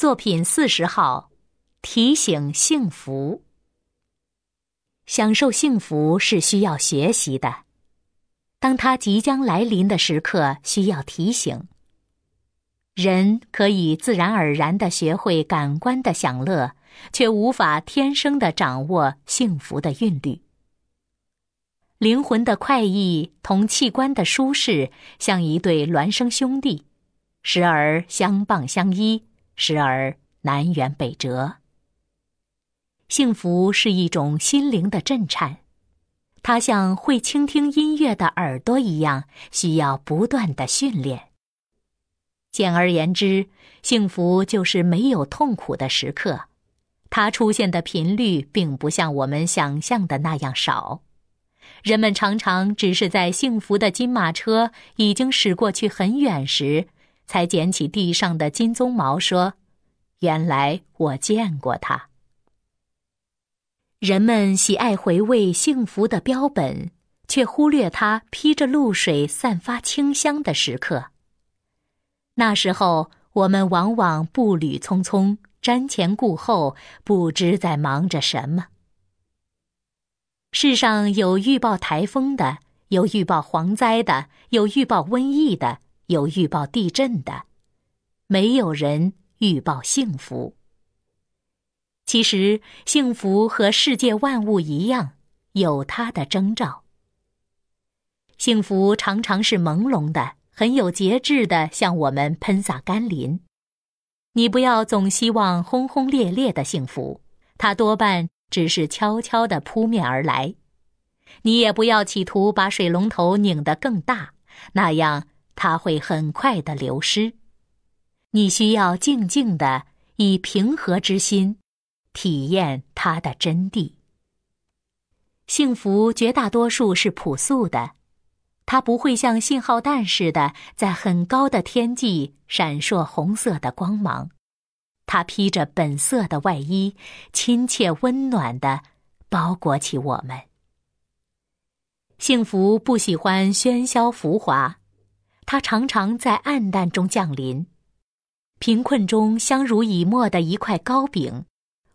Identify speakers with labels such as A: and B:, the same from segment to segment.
A: 作品四十号，提醒幸福。享受幸福是需要学习的，当它即将来临的时刻，需要提醒。人可以自然而然的学会感官的享乐，却无法天生的掌握幸福的韵律。灵魂的快意同器官的舒适，像一对孪生兄弟，时而相傍相依，时而南辕北辙。幸福是一种心灵的震颤，它像会倾听音乐的耳朵一样，需要不断的训练。简而言之，幸福就是没有痛苦的时刻，它出现的频率并不像我们想象的那样少。人们常常只是在幸福的金马车已经驶过去很远时，才捡起地上的金鬃毛，说：“原来我见过它。”人们喜爱回味幸福的标本，却忽略它披着露水、散发清香的时刻。那时候，我们往往步履匆匆，瞻前顾后，不知在忙着什么。世上有预报台风的，有预报蝗灾的，有预报瘟疫的，有预报地震的，没有人预报幸福。其实，幸福和世界万物一样，有它的征兆。幸福常常是朦胧的。很有节制的向我们喷洒甘霖，你不要总希望轰轰烈烈的幸福，它多半只是悄悄的扑面而来。你也不要企图把水龙头拧得更大，那样它会很快的流失。你需要静静的以平和之心，体验它的真谛。幸福绝大多数是朴素的。它不会像信号弹似的在很高的天际闪烁红色的光芒，它披着本色的外衣，亲切温暖的包裹起我们。幸福不喜欢喧嚣浮华，它常常在暗淡中降临，贫困中相濡以沫的一块糕饼，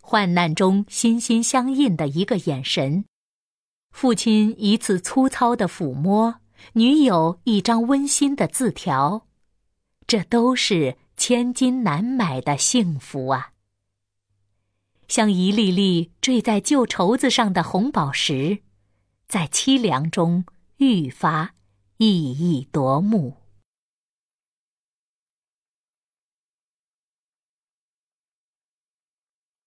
A: 患难中心心相印的一个眼神，父亲一次粗糙的抚摸。女友一张温馨的字条，这都是千金难买的幸福啊！像一粒粒坠在旧绸子上的红宝石，在凄凉中愈发熠熠夺目。